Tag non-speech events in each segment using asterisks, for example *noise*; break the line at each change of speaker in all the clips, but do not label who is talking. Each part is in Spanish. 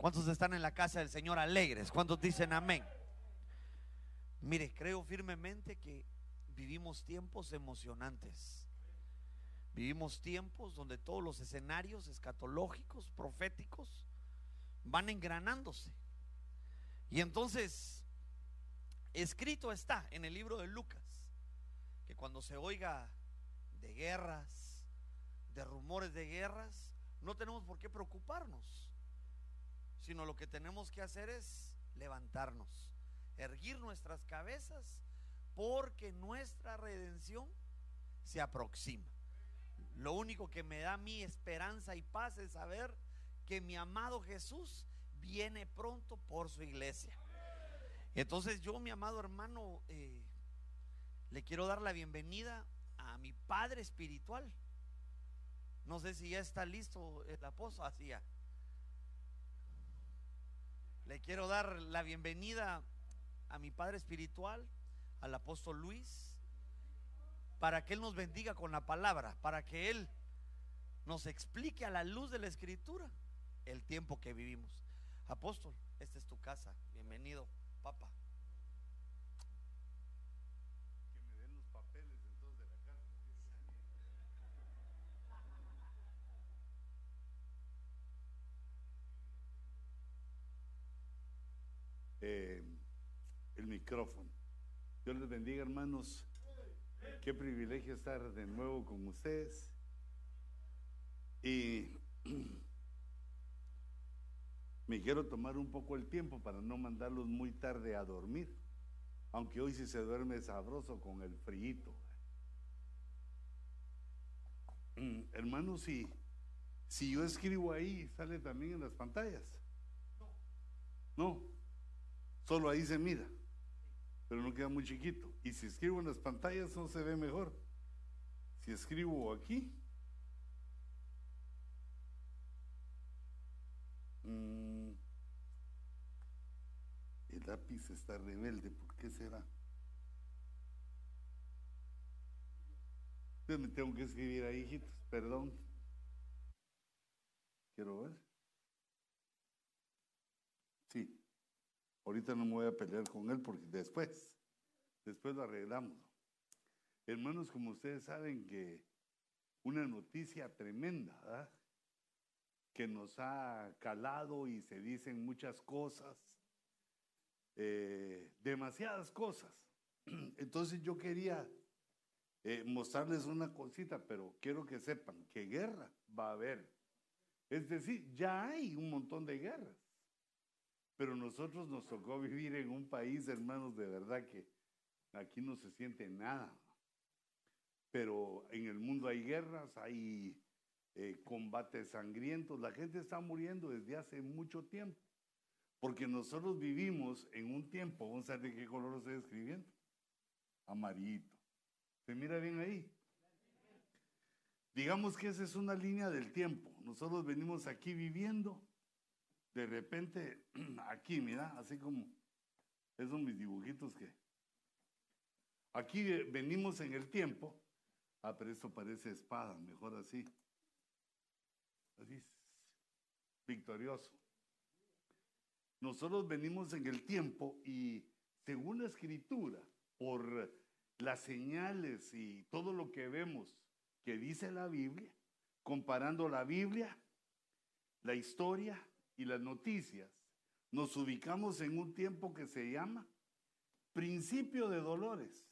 ¿Cuántos están en la casa del Señor alegres? ¿Cuántos dicen amén? Mire, creo firmemente que vivimos tiempos emocionantes. Vivimos tiempos donde todos los escenarios escatológicos, proféticos, van engranándose. Y entonces, escrito está en el libro de Lucas, que cuando se oiga de guerras, de rumores de guerras, no tenemos por qué preocuparnos sino lo que tenemos que hacer es levantarnos, erguir nuestras cabezas, porque nuestra redención se aproxima. Lo único que me da mi esperanza y paz es saber que mi amado Jesús viene pronto por su iglesia. Entonces yo, mi amado hermano, eh, le quiero dar la bienvenida a mi Padre Espiritual. No sé si ya está listo el apóstol, así ya. Le quiero dar la bienvenida a mi Padre Espiritual, al apóstol Luis, para que Él nos bendiga con la palabra, para que Él nos explique a la luz de la Escritura el tiempo que vivimos. Apóstol, esta es tu casa. Bienvenido, papá.
Eh, el micrófono. Dios les bendiga, hermanos. Qué privilegio estar de nuevo con ustedes. Y *clears throat* me quiero tomar un poco el tiempo para no mandarlos muy tarde a dormir, aunque hoy sí se duerme sabroso con el frío. Mm, hermanos, si, si yo escribo ahí, sale también en las pantallas. No. Solo ahí se mira, pero no queda muy chiquito. Y si escribo en las pantallas no se ve mejor. Si escribo aquí, mm, el lápiz está rebelde, ¿por qué será? Yo me tengo que escribir ahí, hijitos, perdón. Quiero ver. Sí. Ahorita no me voy a pelear con él porque después, después lo arreglamos. Hermanos, como ustedes saben que una noticia tremenda, que nos ha calado y se dicen muchas cosas, eh, demasiadas cosas. *clears throat* Entonces yo quería eh, mostrarles una cosita, pero quiero que sepan que guerra va a haber. Es decir, ya hay un montón de guerras. Pero nosotros nos tocó vivir en un país, hermanos, de verdad que aquí no se siente nada. Pero en el mundo hay guerras, hay eh, combates sangrientos, la gente está muriendo desde hace mucho tiempo. Porque nosotros vivimos en un tiempo, vamos a ver de qué color lo estoy escribiendo. Amarillito. ¿Se mira bien ahí? Digamos que esa es una línea del tiempo. Nosotros venimos aquí viviendo de repente, *clears throat* aquí, mira, así como, esos mis dibujitos que, aquí venimos en el tiempo, ah, pero esto parece espada, mejor así, así, victorioso. Nosotros venimos en el tiempo y según la escritura, por las señales y todo lo que vemos que dice la Biblia, comparando la Biblia, la historia y las noticias, nos ubicamos en un tiempo que se llama principio de dolores.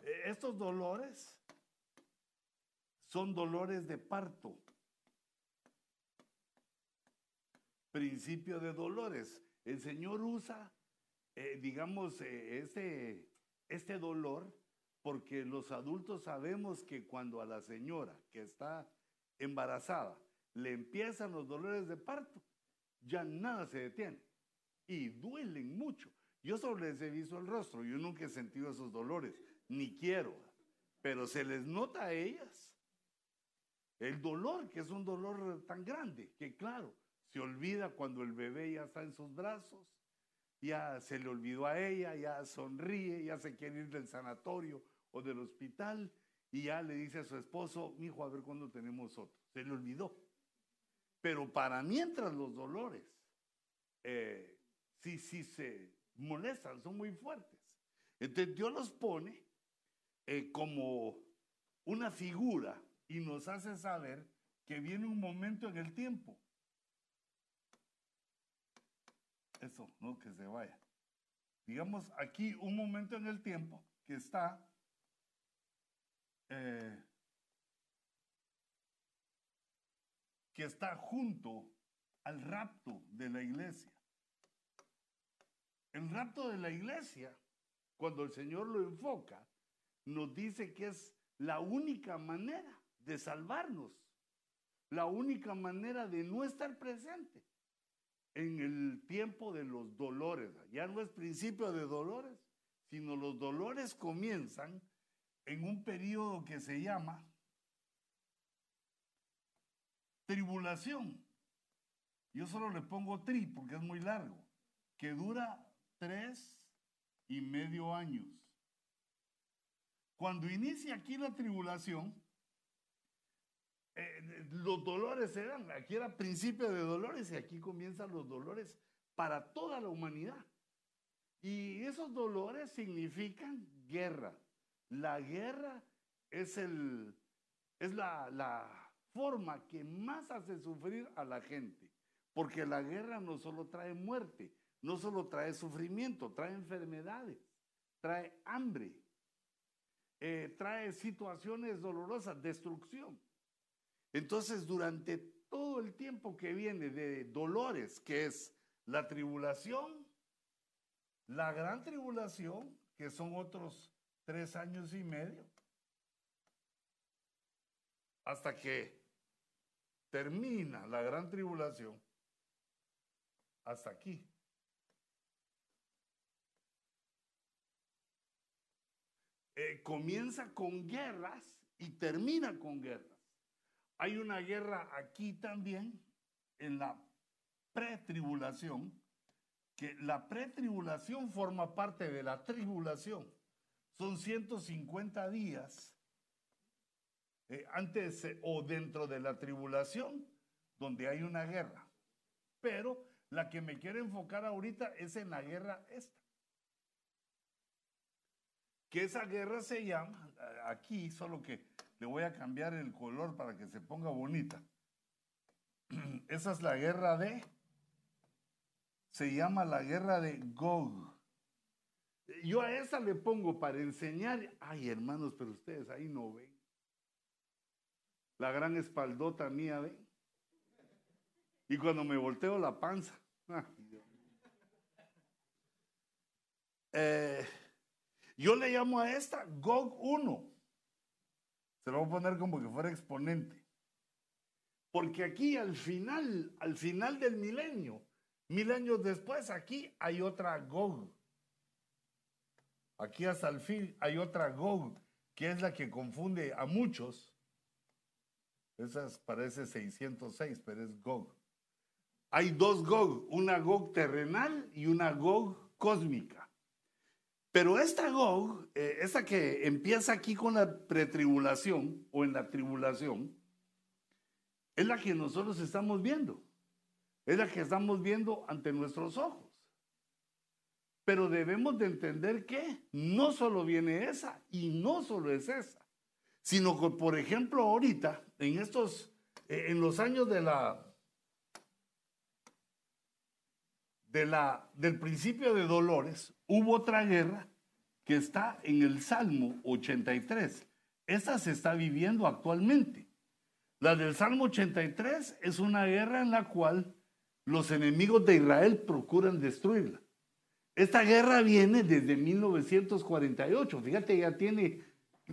E, estos dolores son dolores de parto. Principio de dolores. El Señor usa, eh, digamos, eh, este, este dolor porque los adultos sabemos que cuando a la señora que está embarazada le empiezan los dolores de parto, ya nada se detiene. Y duelen mucho. Yo solo les he visto el rostro, yo nunca he sentido esos dolores, ni quiero, pero se les nota a ellas el dolor, que es un dolor tan grande, que claro, se olvida cuando el bebé ya está en sus brazos, ya se le olvidó a ella, ya sonríe, ya se quiere ir del sanatorio o del hospital y ya le dice a su esposo, mi hijo, a ver cuándo tenemos otro. Se le olvidó. Pero para mientras los dolores, eh, sí, sí se molestan, son muy fuertes. Entonces Dios los pone eh, como una figura y nos hace saber que viene un momento en el tiempo. Eso, no que se vaya. Digamos aquí un momento en el tiempo que está eh, está junto al rapto de la iglesia. El rapto de la iglesia, cuando el Señor lo enfoca, nos dice que es la única manera de salvarnos, la única manera de no estar presente en el tiempo de los dolores. Ya no es principio de dolores, sino los dolores comienzan en un periodo que se llama tribulación. Yo solo le pongo tri porque es muy largo, que dura tres y medio años. Cuando inicia aquí la tribulación, eh, los dolores eran, aquí era principio de dolores y aquí comienzan los dolores para toda la humanidad. Y esos dolores significan guerra. La guerra es, el, es la, la forma que más hace sufrir a la gente. Porque la guerra no solo trae muerte, no solo trae sufrimiento, trae enfermedades, trae hambre, eh, trae situaciones dolorosas, destrucción. Entonces, durante todo el tiempo que viene de dolores, que es la tribulación, la gran tribulación, que son otros tres años y medio, hasta que termina la gran tribulación, hasta aquí. Eh, comienza con guerras y termina con guerras. Hay una guerra aquí también, en la pretribulación, que la pretribulación forma parte de la tribulación. Son 150 días eh, antes eh, o dentro de la tribulación donde hay una guerra. Pero la que me quiero enfocar ahorita es en la guerra esta. Que esa guerra se llama, aquí solo que le voy a cambiar el color para que se ponga bonita. *clears throat* Esa es la guerra de, se llama la guerra de Gog. Yo a esa le pongo para enseñar, ay hermanos, pero ustedes ahí no ven. La gran espaldota mía, ¿ven? Y cuando me volteo la panza. *laughs* Eh, yo le llamo a esta GOG 1. Se lo voy a poner como que fuera exponente. Porque aquí al final, al final del milenio, mil años después, aquí hay otra GOG. Aquí hasta el fin hay otra GOG, que es la que confunde a muchos. Esa parece 606, pero es GOG. Hay dos GOG, una GOG terrenal y una GOG cósmica. Pero esta Gog, eh, esta que empieza aquí con la pretribulación o en la tribulación, es la que nosotros estamos viendo. Es la que estamos viendo ante nuestros ojos. Pero debemos de entender que no solo viene esa y no solo es esa, sino que, por ejemplo, ahorita, en estos, eh, en los años de la, de la, del principio de Dolores, hubo otra guerra que está en el Salmo 83. Esta se está viviendo actualmente. La del Salmo 83 es una guerra en la cual los enemigos de Israel procuran destruirla. Esta guerra viene desde 1948. Fíjate, ya tiene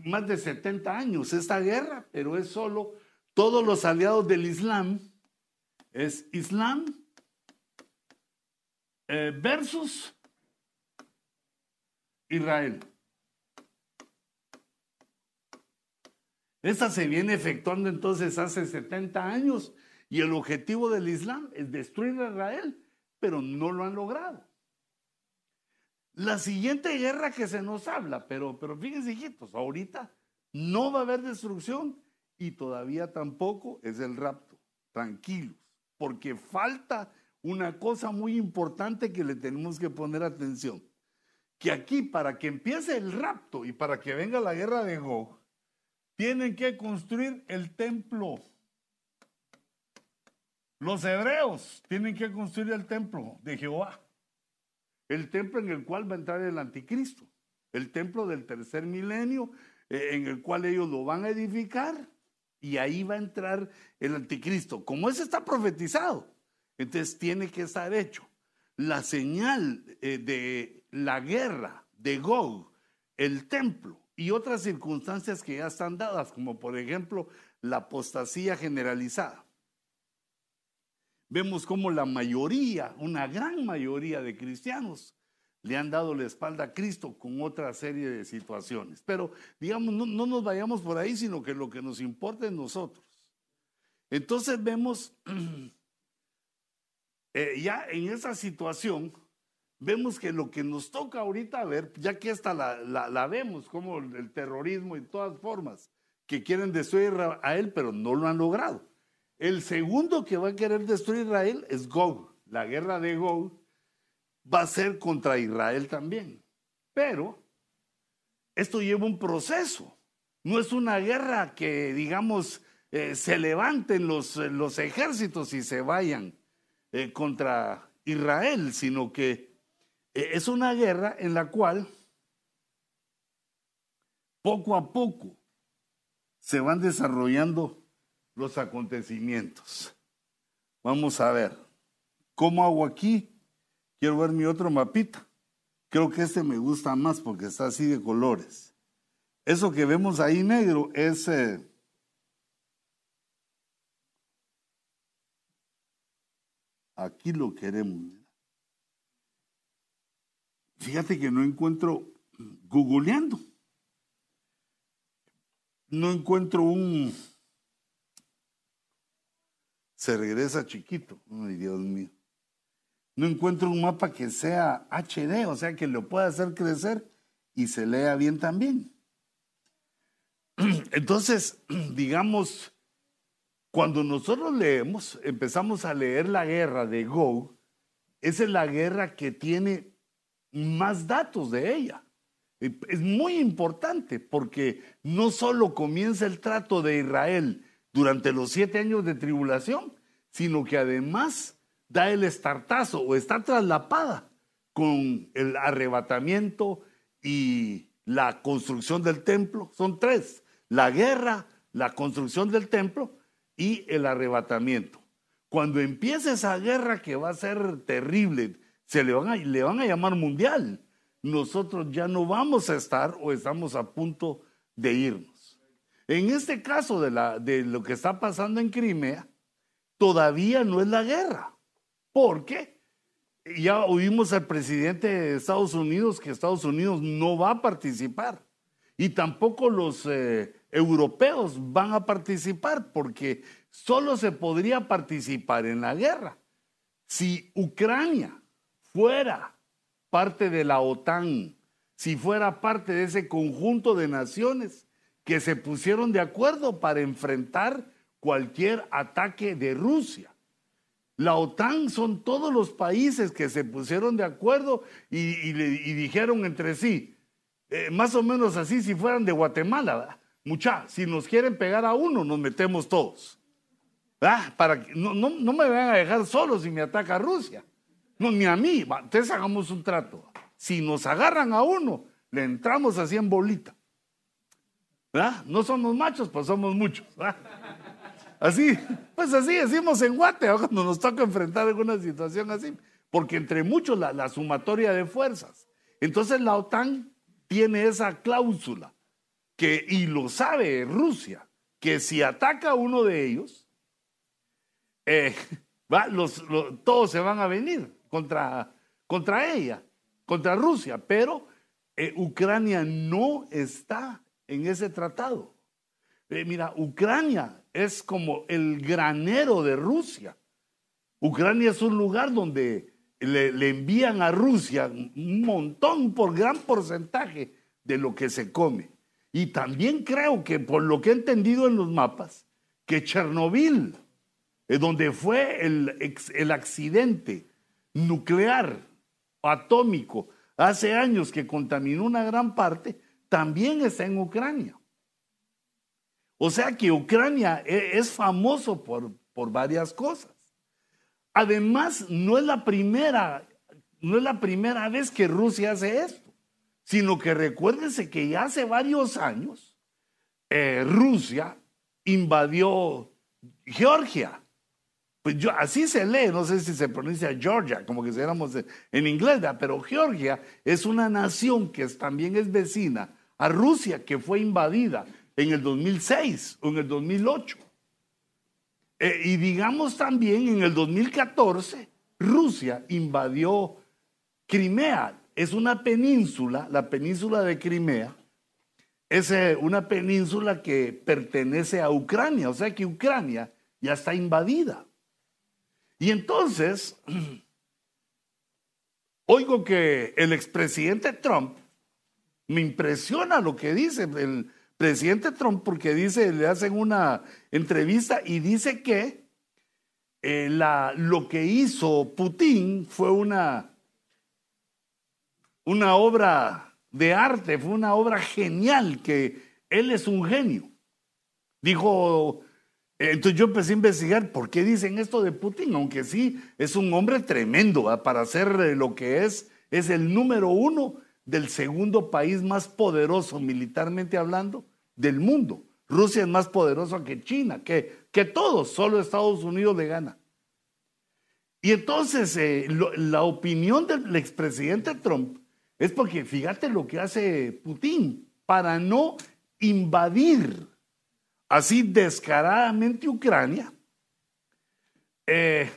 más de 70 años esta guerra, pero es solo todos los aliados del Islam. Es Islam eh, versus Israel. Esta se viene efectuando entonces hace 70 años y el objetivo del Islam es destruir a Israel, pero no lo han logrado. La siguiente guerra que se nos habla, pero, pero fíjense hijitos, ahorita no va a haber destrucción y todavía tampoco es el rapto. Tranquilos. porque falta una cosa muy importante que le tenemos que poner atención. Que aquí, para que empiece el rapto y para que venga la guerra de Gog, tienen que construir el templo. Los hebreos tienen que construir el templo de Jehová. El templo en el cual va a entrar el anticristo. El templo del tercer milenio eh, en el cual ellos lo van a edificar y ahí va a entrar el anticristo. Como ese está profetizado, entonces tiene que estar hecho. La señal eh, de la guerra de Gog, el templo y otras circunstancias que ya están dadas, como por ejemplo la apostasía generalizada. Vemos como la mayoría, una gran mayoría de cristianos le han dado la espalda a Cristo con otra serie de situaciones. Pero digamos, no, nos vayamos por ahí, sino que lo que nos importa es nosotros. Entonces vemos, *clears throat* eh, ya en esa situación, vemos que lo que nos toca ahorita ver, ya que esta la, la, vemos, como el terrorismo y todas formas, que quieren destruir a él, pero no lo han logrado. El segundo que va a querer destruir a Israel es Gog, la guerra de Gog, va a ser contra Israel también. Pero esto lleva un proceso. No es una guerra que, digamos, eh, se levanten los, eh, los, ejércitos y se vayan eh, contra Israel, sino que es una guerra en la cual poco a poco se van desarrollando los acontecimientos. Vamos a ver, ¿cómo hago aquí? Quiero ver mi otro mapita. Creo que este me gusta más porque está así de colores. Eso que vemos ahí negro es... Eh, aquí lo queremos. Fíjate que no encuentro, googleando, no encuentro un... Se regresa chiquito. Ay, Dios mío no encuentro un mapa que sea HD, o sea, que lo pueda hacer crecer y se lea bien también. *clears throat* Entonces, *clears throat* digamos, cuando nosotros leemos, empezamos a leer la guerra de Gog, esa es la guerra que tiene más datos de ella. Es muy importante porque no solo comienza el trato de Israel durante los siete años de tribulación, sino que además da el estartazo o está traslapada con el arrebatamiento y la construcción del templo. Son tres, la guerra, la construcción del templo y el arrebatamiento. Cuando empiece esa guerra que va a ser terrible, se le van a, le van a llamar mundial, nosotros ya no vamos a estar o estamos a punto de irnos. En este caso de, la, de lo que está pasando en Crimea, todavía no es la guerra porque ya oímos al presidente de Estados Unidos que Estados Unidos no va a participar y tampoco los eh, europeos van a participar porque solo se podría participar en la guerra si Ucrania fuera parte de la OTAN, si fuera parte de ese conjunto de naciones que se pusieron de acuerdo para enfrentar cualquier ataque de Rusia. La OTAN son todos los países que se pusieron de acuerdo y, dijeron entre sí, eh, más o menos así si fueran de Guatemala, mucha, si nos quieren pegar a uno, nos metemos todos. Para que, no, me van a dejar solos si me ataca Rusia. No, ni a mí. Entonces hagamos un trato. Si nos agarran a uno, le entramos así en bolita. No somos machos, pues somos muchos. Así, pues así decimos en Guate, cuando nos toca enfrentar alguna situación así, porque entre muchos la, sumatoria de fuerzas. Entonces la OTAN tiene esa cláusula, que, y lo sabe Rusia, que si ataca a uno de ellos, eh, *laughs* los, todos se van a venir contra, contra ella, contra Rusia, pero eh, Ucrania no está en ese tratado. Eh, mira, Ucrania es como el granero de Rusia. Ucrania es un lugar donde le, envían a Rusia un montón, por gran porcentaje de lo que se come. Y también creo que por lo que he entendido en los mapas, que Chernobyl donde fue el, el accidente nuclear atómico hace años que contaminó una gran parte, también está en Ucrania. O sea que Ucrania e, es famoso por, por varias cosas. Además, no es la primera, no es la primera vez que Rusia hace esto, sino que recuérdense que ya hace varios años eh, Rusia invadió Georgia. Pues yo, así se lee, no sé si se pronuncia Georgia, como que éramos en inglés, pero Georgia es una nación que también es vecina a Rusia, que fue invadida en el 2006 o en el 2008. Eh, y digamos también en el 2014, Rusia invadió Crimea. Es una península, la península de Crimea, es eh, una península que pertenece a Ucrania, o sea que Ucrania ya está invadida. Y entonces, *clears throat* oigo que el expresidente Trump, me impresiona lo que dice el presidente Trump, porque dice, le hacen una entrevista y dice que eh, la, lo que hizo Putin fue una, una obra de arte, fue una obra genial, que él es un genio. Dijo entonces yo empecé a investigar por qué dicen esto de Putin, aunque sí es un hombre tremendo para hacer eh, lo que es, es el número uno del segundo país más poderoso militarmente hablando del mundo. Rusia es más poderoso que China, que, que todos, solo Estados Unidos le gana. Y entonces eh, la opinión del expresidente Trump es porque fíjate lo que hace Putin para no invadir así descaradamente Ucrania, eh,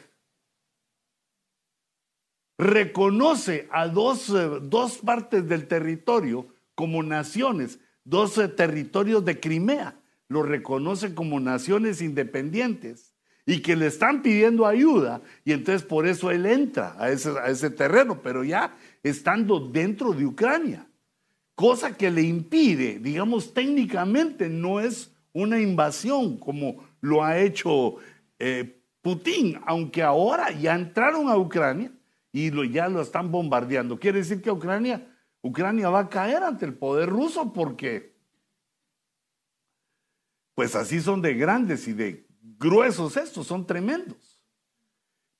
reconoce a dos, eh, dos, partes del territorio como naciones, dos eh, territorios de Crimea, lo reconoce como naciones independientes y que le están pidiendo ayuda y entonces por eso él entra a ese, a ese terreno, pero ya estando dentro de Ucrania, cosa que le impide, digamos técnicamente, no es una invasión como lo ha hecho eh, Putin, aunque ahora ya entraron a Ucrania y lo, ya lo están bombardeando. Quiere decir que Ucrania, Ucrania va a caer ante el poder ruso porque, pues así son de grandes y de gruesos estos, son tremendos.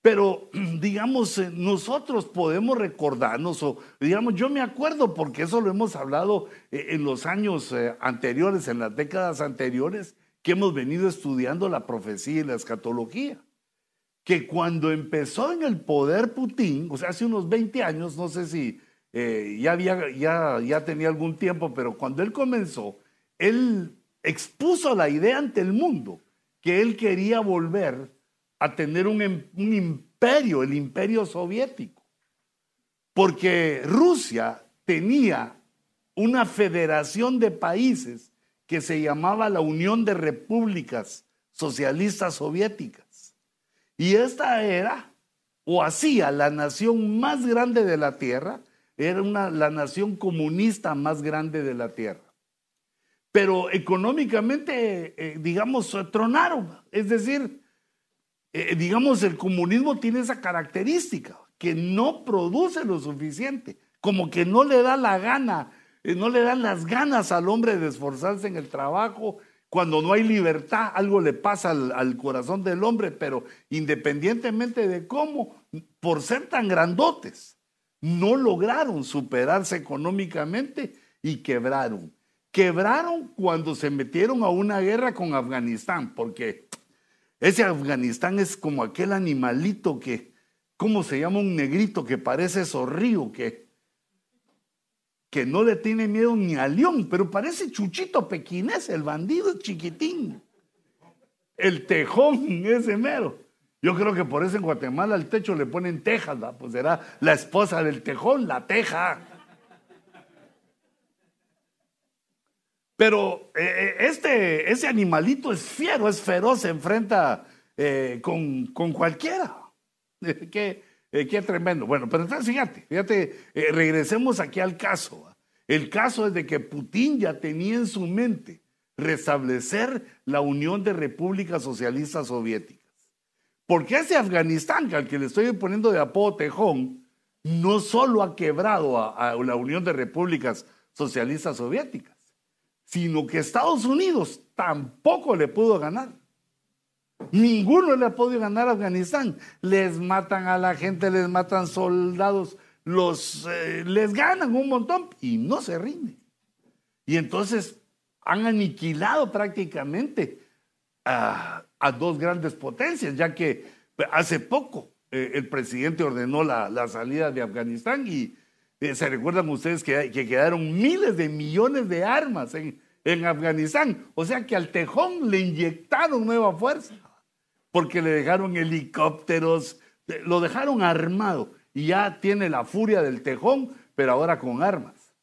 Pero, *clears throat* digamos, eh, nosotros podemos recordarnos, o digamos, yo me acuerdo, porque eso lo hemos hablado eh, en los años eh, anteriores, en las décadas anteriores, que hemos venido estudiando la profecía y la escatología. Que cuando empezó en el poder Putin, o sea, hace unos 20 años, no sé si ya, había, ya, ya tenía algún tiempo, pero cuando él comenzó, él expuso la idea ante el mundo que él quería volver a tener un, un imperio, el imperio soviético. Porque Rusia tenía una federación de países que se llamaba la Unión de Repúblicas Socialistas Soviéticas. Y esta era, o hacía, la nación más grande de la Tierra, era una, la nación comunista más grande de la Tierra. Pero económicamente, eh, digamos, tronaron. Es decir, eh, digamos, el comunismo tiene esa característica, que no produce lo suficiente, como que no le da la gana, eh, no le dan las ganas al hombre de esforzarse en el trabajo. Cuando no hay libertad, algo le pasa al, al corazón del hombre, pero independientemente de cómo, por ser tan grandotes, no lograron superarse económicamente y quebraron. Quebraron cuando se metieron a una guerra con Afganistán, porque ese Afganistán es como aquel animalito que, ¿cómo se llama? Un negrito que parece zorrío, que, que no le tiene miedo ni al león, pero parece chuchito pequinés, el bandido chiquitín. El tejón, ese mero. Yo creo que por eso en Guatemala al techo le ponen tejas, pues será la esposa del tejón, la teja. Pero eh, eh, este, ese animalito es fiero, es feroz, se enfrenta eh, con, con, cualquiera. *laughs* qué, qué, tremendo. Bueno, pero entonces fíjate, fíjate, regresemos aquí al caso. El caso es de que Putin ya tenía en su mente restablecer la Unión de Repúblicas Socialistas Soviéticas. Porque ese Afganistán, al que le estoy poniendo de apodo Tejón, no solo ha quebrado a, la Unión de Repúblicas Socialistas Soviéticas, sino que Estados Unidos tampoco le pudo ganar. Ninguno le ha podido ganar a Afganistán. Les matan a la gente, les matan soldados, los, eh, les ganan un montón y no se rinden. Y entonces han aniquilado prácticamente a, dos grandes potencias, ya que hace poco eh, el presidente ordenó la, salida de Afganistán y eh, se recuerdan ustedes que, quedaron miles de millones de armas en, en Afganistán. O sea que al Tejón le inyectaron nueva fuerza, porque le dejaron helicópteros, lo dejaron armado y ya tiene la furia del Tejón, pero ahora con armas.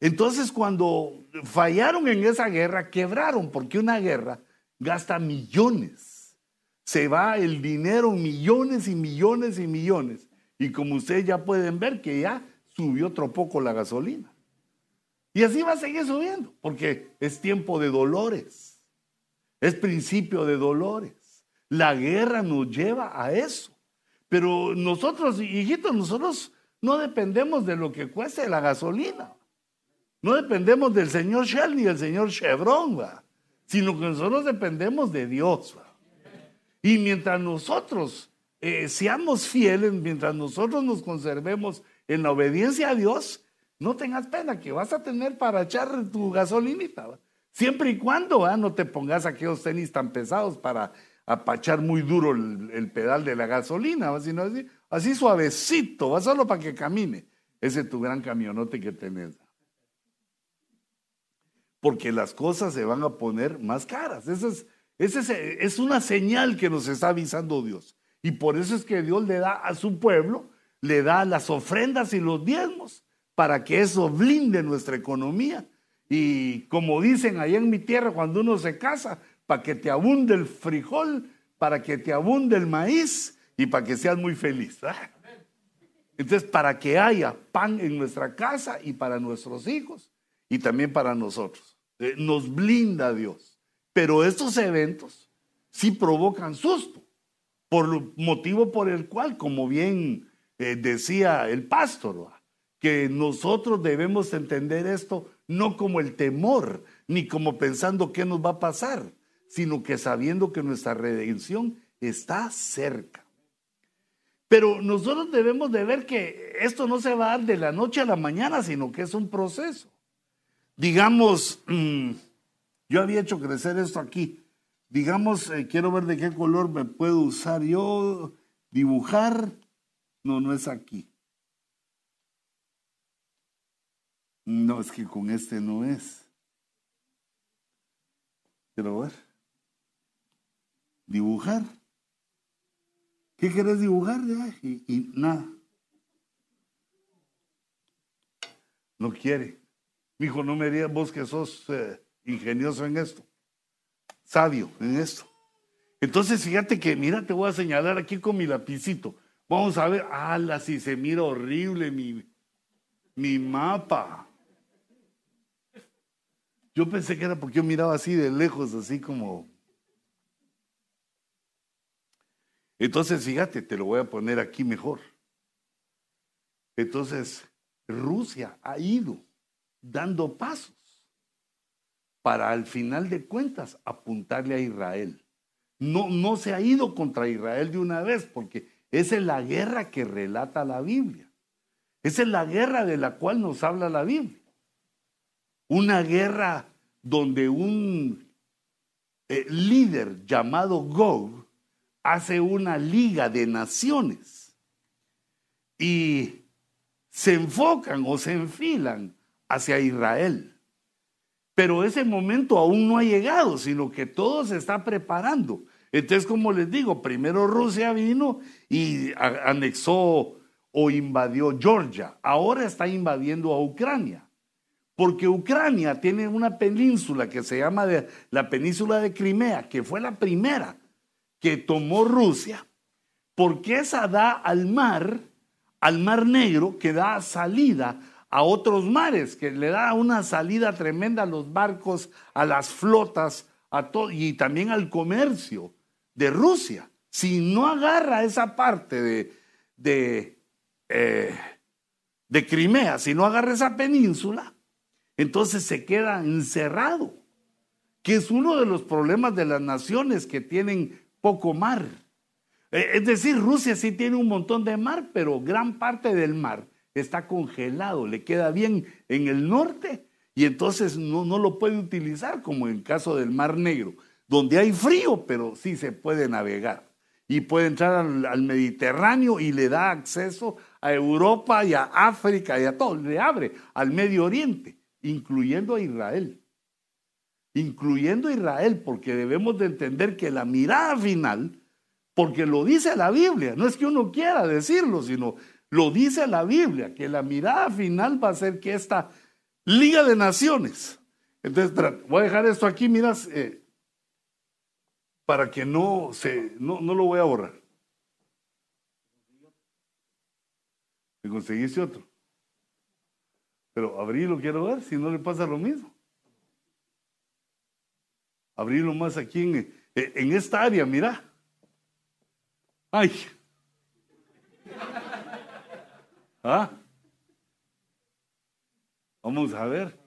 Entonces cuando fallaron en esa guerra, quebraron, porque una guerra gasta millones. Se va el dinero, millones y millones y millones. Y como ustedes ya pueden ver que ya subió otro poco la gasolina. Y así va a seguir subiendo, porque es tiempo de dolores. Es principio de dolores. La guerra nos lleva a eso. Pero nosotros, hijitos, nosotros no dependemos de lo que cueste la gasolina. No dependemos del señor Shell ni del señor Chevron, sino que nosotros dependemos de Dios. Y mientras nosotros eh, seamos fieles, mientras nosotros nos conservemos en la obediencia a Dios, no tengas pena que vas a tener para echar tu gasolinita. Siempre y cuando no te pongas aquellos tenis tan pesados para apachar muy duro el, pedal de la gasolina, así, así suavecito, va solo para que camine. Ese es tu gran camionote que tenés porque las cosas se van a poner más caras. Esa es, es, es una señal que nos está avisando Dios. Y por eso es que Dios le da a su pueblo, le da las ofrendas y los diezmos para que eso blinde nuestra economía. Y como dicen allá en mi tierra, cuando uno se casa, para que te abunde el frijol, para que te abunde el maíz y para que seas muy feliz. Entonces, para que haya pan en nuestra casa y para nuestros hijos y también para nosotros. Eh, nos blinda Dios. Pero estos eventos sí provocan susto, por motivo por el cual, como bien eh, decía el pastor, que nosotros debemos entender esto no como el temor, ni como pensando qué nos va a pasar, sino que sabiendo que nuestra redención está cerca. Pero nosotros debemos de ver que esto no se va de la noche a la mañana, sino que es un proceso digamos, mm, yo había hecho crecer esto aquí. Digamos, eh, quiero ver de qué color me puedo usar yo, dibujar. No, no es aquí. No, es que con este no es. Quiero ver. Dibujar. ¿Qué querés dibujar? y nada. No quiere. Dijo, no me digas vos que sos eh, ingenioso en esto, sabio en esto. Entonces, fíjate que, mira, te voy a señalar aquí con mi lapicito. Vamos a ver, ala, si se mira horrible mi, mi mapa. Yo pensé que era porque yo miraba así de lejos, así como... Entonces, fíjate, te lo voy a poner aquí mejor. Entonces, Rusia ha ido dando pasos para al final de cuentas apuntarle a Israel. No, no se ha ido contra Israel de una vez, porque esa es la guerra que relata la Biblia. Esa es la guerra de la cual nos habla la Biblia. Una guerra donde un eh, líder llamado Gog hace una liga de naciones y se enfocan o se enfilan hacia Israel. Pero ese momento aún no ha llegado, sino que todo se está preparando. Entonces, como les digo, primero Rusia vino y anexó o invadió Georgia. Ahora está invadiendo a Ucrania. Porque Ucrania tiene una península que se llama la península de Crimea, que fue la primera que tomó Rusia, porque esa da al mar, al mar negro, que da salida a otros mares, que le da una salida tremenda a los barcos, a las flotas, a todo, y también al comercio de Rusia. si no agarra esa parte de, de, eh, de Crimea, si no agarra esa península, entonces se queda encerrado, que es uno de los problemas de las naciones que tienen poco mar. Eh, es decir, Rusia sí tiene un montón de mar, pero gran parte del mar está congelado, le queda bien en el norte y entonces no, no lo puede utilizar como en el caso del Mar Negro, donde hay frío, pero sí se puede navegar y puede entrar al, Mediterráneo y le da acceso a Europa y a África y a todo, le abre al Medio Oriente, incluyendo a Israel. Incluyendo Israel, porque debemos de entender que la mirada final, porque lo dice la Biblia, no es que uno quiera decirlo, sino lo dice la Biblia, que la mirada final va a ser que esta Liga de Naciones, entonces voy a dejar esto aquí, miras, eh, para que no se, no, no lo voy a borrar. Me conseguiste otro. Pero abrirlo quiero ver, si no le pasa lo mismo. Abrirlo más aquí en, eh, en esta área, mira. Ay. ¿Ah? Vamos a ver.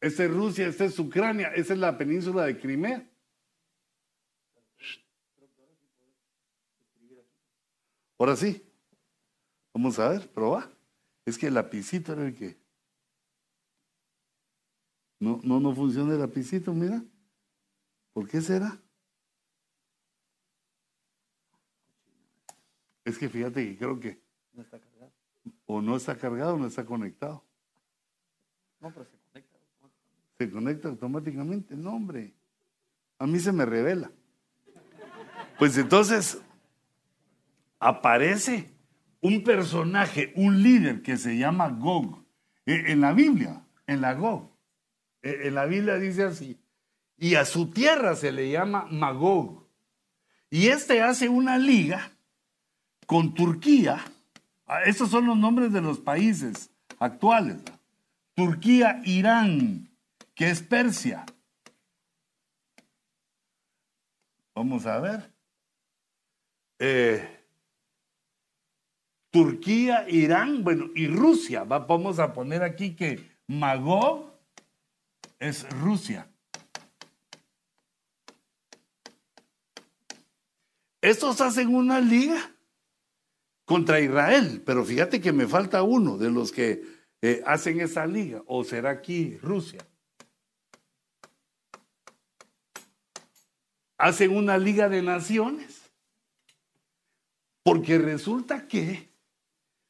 Esta es Rusia, esta es Ucrania, esa es la península de Crimea. Ahora sí. Vamos a ver, proba. Es que el lapicito era el que. No, no, no funciona el lapicito, mira. ¿Por qué será? Es que fíjate que creo que. No está cargado. O no está cargado o no está conectado. No, pero se conecta. Se conecta automáticamente. No, hombre. A mí se me revela. Pues entonces, aparece un personaje, un líder que se llama Gog. E, en la Biblia, en la Gog. E, en la Biblia dice así. Y a su tierra se le llama Magog. Y este hace una liga con Turquía. Ah, estos son los nombres de los países actuales. Turquía, Irán, que es Persia. Vamos a ver. Eh, Turquía, Irán, bueno, y Rusia. vamos a poner aquí que Magog es Rusia. Estos hacen una liga contra Israel, pero fíjate que me falta uno de los que eh, hacen esa liga, o será aquí Rusia. Hacen una liga de naciones, porque resulta que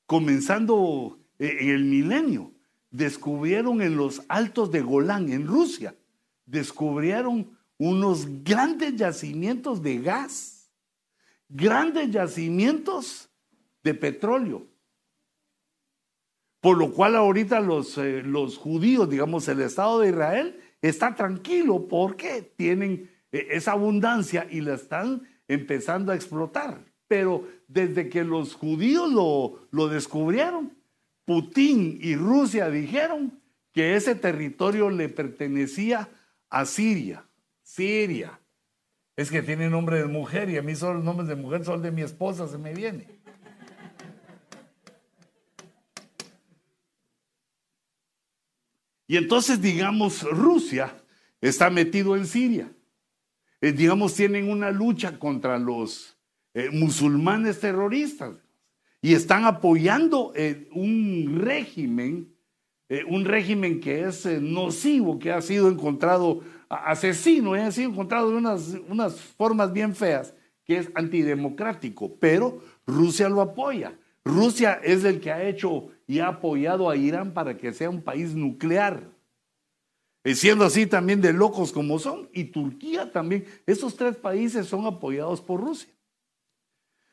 comenzando eh, en el milenio, descubrieron en los altos de Golán, en Rusia, descubrieron unos grandes yacimientos de gas, grandes yacimientos de petróleo. Por lo cual ahorita los, eh, los judíos, digamos, el Estado de Israel está tranquilo porque tienen eh, esa abundancia y la están empezando a explotar. Pero desde que los judíos lo, descubrieron, Putin y Rusia dijeron que ese territorio le pertenecía a Siria. Siria. Es que tiene nombre de mujer y a mí solo los nombres de mujer son de mi esposa, se me viene. Y entonces, digamos, Rusia está metido en Siria. Eh, digamos, tienen una lucha contra los eh, musulmanes terroristas y están apoyando eh, un régimen, eh, un régimen que es nocivo, que ha sido encontrado asesino, ha sido encontrado de unas, unas formas bien feas, que es antidemocrático, pero Rusia lo apoya. Rusia es el que ha hecho y ha apoyado a Irán para que sea un país nuclear. Siendo así también de locos como son, y Turquía también. Esos tres países son apoyados por Rusia.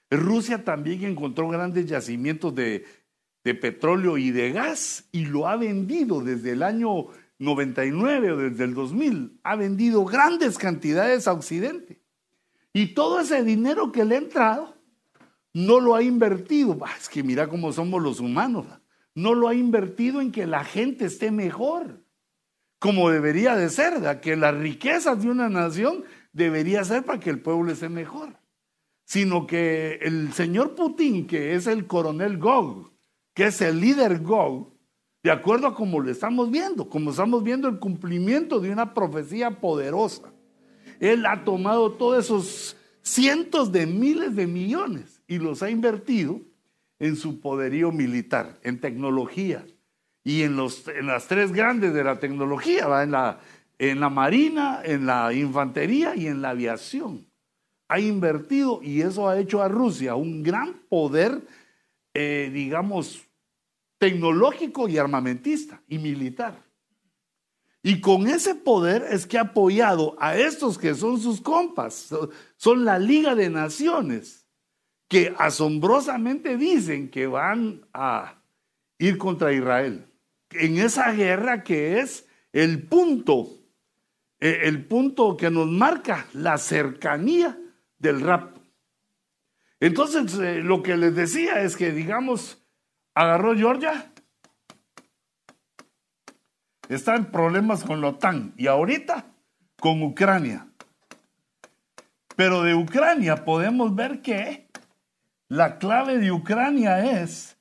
Rusia también encontró grandes yacimientos de, petróleo y de gas y lo ha vendido desde el año 99 o desde el 2000. Ha vendido grandes cantidades a Occidente. Y todo ese dinero que le ha entrado no lo ha invertido. Es que mira cómo somos los humanos. No lo ha invertido en que la gente esté mejor, como debería de ser, que las riquezas de una nación debería ser para que el pueblo esté mejor sino que el señor Putin, que es el coronel Gog, que es el líder Gog, de acuerdo a como lo estamos viendo, como estamos viendo el cumplimiento de una profecía poderosa. Él ha tomado todos esos cientos de miles de millones y los ha invertido en su poderío militar, en tecnología y en, los, en las tres grandes de la tecnología. En, la, en la marina, en la infantería y en la aviación. Ha invertido y eso ha hecho a Rusia un gran poder, eh, digamos, tecnológico y armamentista y militar. Y con ese poder es que ha apoyado a estos que son sus compas, son la Liga de Naciones, que asombrosamente dicen que van a ir contra Israel. En esa guerra que es el punto, eh, el punto que nos marca la cercanía del rapto. Entonces, eh, lo que les decía es que, digamos, agarró Georgia, está en problemas con la OTAN y ahorita con Ucrania. Pero de Ucrania podemos ver que la clave de Ucrania es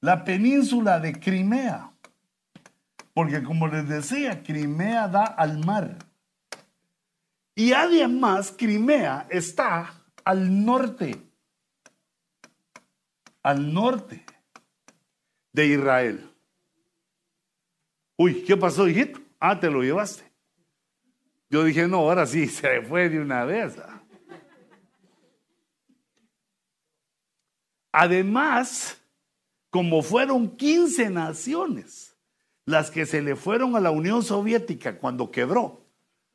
la península de Crimea. Porque como les decía, Crimea da al mar. Y además Crimea está al norte. Al norte de Israel. Uy, ¿qué pasó, hijito? Ah, te lo llevaste. Yo dije, no, ahora sí, *laughs* se fue de una vez. Además, como fueron 15 naciones las que se le fueron a la Unión Soviética cuando quebró,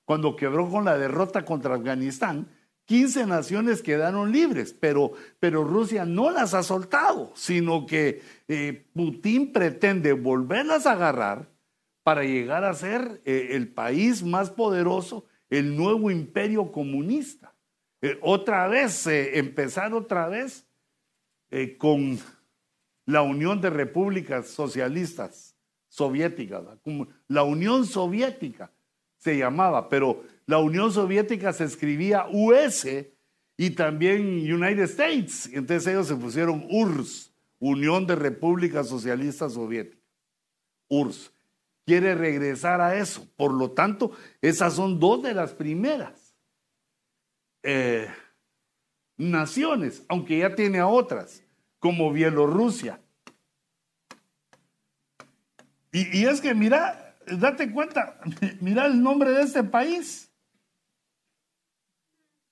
cuando quebró con la derrota contra Afganistán, 15 naciones quedaron libres, pero, pero Rusia no las ha soltado, sino que eh, Putin pretende volverlas a agarrar para llegar a ser eh, el país más poderoso, el nuevo imperio comunista. Eh, otra vez, empezar otra vez con la Unión de Repúblicas Socialistas Soviéticas, la Unión Soviética se llamaba, pero la Unión Soviética se escribía US y también United States. Entonces ellos se pusieron URSS, Unión de Repúblicas Socialistas Soviéticas. URSS. Quiere regresar a eso. Por lo tanto, esas son dos de las primeras eh, naciones, aunque ya tiene a otras, como Bielorrusia. Y, y es que mira, date cuenta, *laughs* mira el nombre de este país.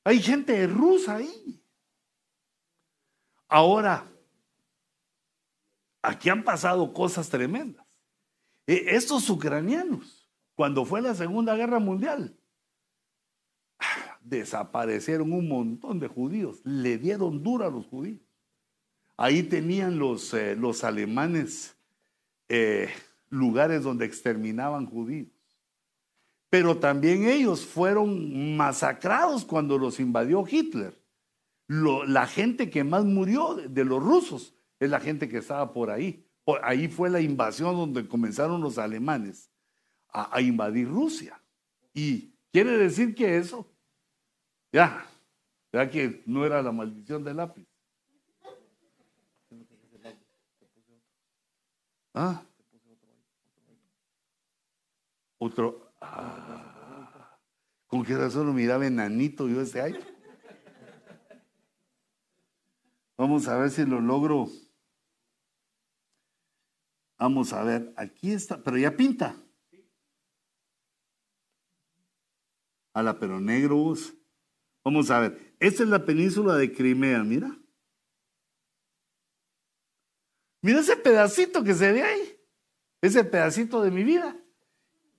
Hay gente rusa ahí. Ahora, aquí han pasado cosas tremendas. E, estos ucranianos, cuando fue la Segunda Guerra Mundial, *sighs* desaparecieron un montón de judíos, le dieron duro a los judíos. Ahí tenían los, eh, los alemanes eh, lugares donde exterminaban judíos pero también ellos fueron masacrados cuando los invadió Hitler. la gente que más murió de, los rusos es la gente que estaba por ahí. ahí fue la invasión donde comenzaron los alemanes a, invadir Rusia. Y quiere decir que eso, ya, ya que no era la maldición del lápiz. ¿Ah? Otro, ¿Con qué razón lo miraba enanito yo ese año? Vamos a ver si lo logro. Vamos a ver, aquí está, pero ya pinta. A la pero negros. Vamos a ver, esta es la península de Crimea, mira. Mira ese pedacito que se ve ahí. Ese pedacito de mi vida.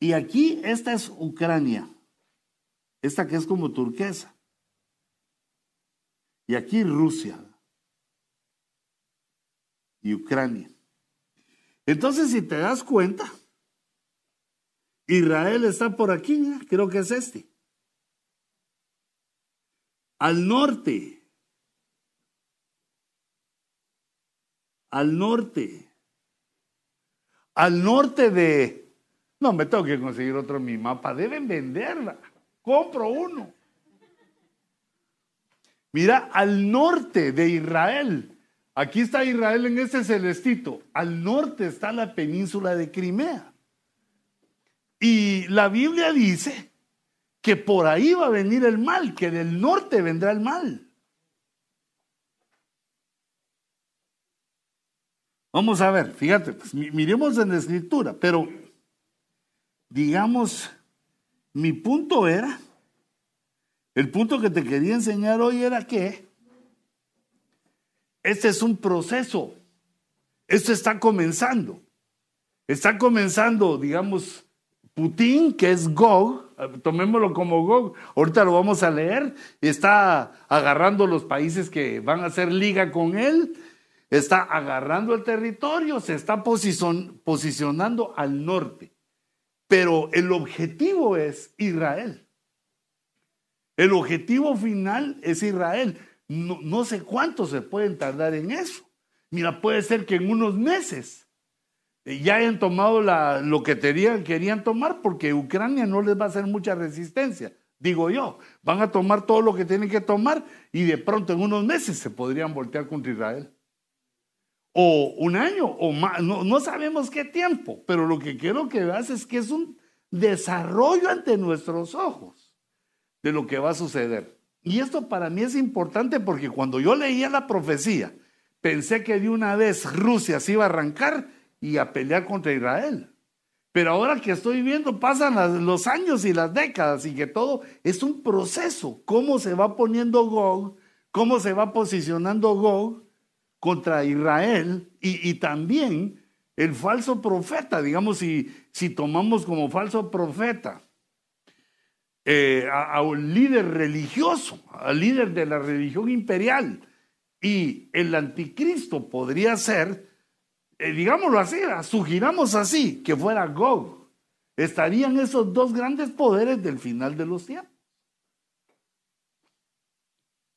Y aquí, esta es Ucrania, esta que es como turquesa. Y aquí Rusia y Ucrania. Entonces, si te das cuenta, Israel está por aquí, creo que es este. Al norte. Al norte. Al norte de no, me tengo que conseguir otro mi mapa. Deben venderla. Compro uno. Mira, al norte de Israel, aquí está Israel en este celestito, al norte está la península de Crimea. Y la Biblia dice que por ahí va a venir el mal, que del norte vendrá el mal. Vamos a ver, fíjate, pues, miremos en la escritura, pero digamos, mi punto era, el punto que te quería enseñar hoy era que este es un proceso, esto está comenzando, está comenzando, digamos, Putin, que es Gog, tomémoslo como Gog, ahorita lo vamos a leer, está agarrando los países que van a hacer liga con él, está agarrando el territorio, se está posicionando al norte. Pero el objetivo es Israel. El objetivo final es Israel. No, sé cuánto se pueden tardar en eso. Mira, puede ser que en unos meses ya hayan tomado lo que querían tomar porque Ucrania no les va a hacer mucha resistencia. Digo yo, van a tomar todo lo que tienen que tomar y de pronto en unos meses se podrían voltear contra Israel o un año o más, no, sabemos qué tiempo, pero lo que quiero que veas es que es un desarrollo ante nuestros ojos de lo que va a suceder. Y esto para mí es importante porque cuando yo leía la profecía, pensé que de una vez Rusia se iba a arrancar y a pelear contra Israel. Pero ahora que estoy viendo, pasan los años y las décadas y que todo es un proceso. Cómo se va poniendo Gog, cómo se va posicionando Gog contra Israel y, también el falso profeta, digamos, si, si tomamos como falso profeta eh, a, un líder religioso, al líder de la religión imperial, y el anticristo podría ser, eh, digámoslo así, sugiramos así, que fuera Gog, estarían esos dos grandes poderes del final de los tiempos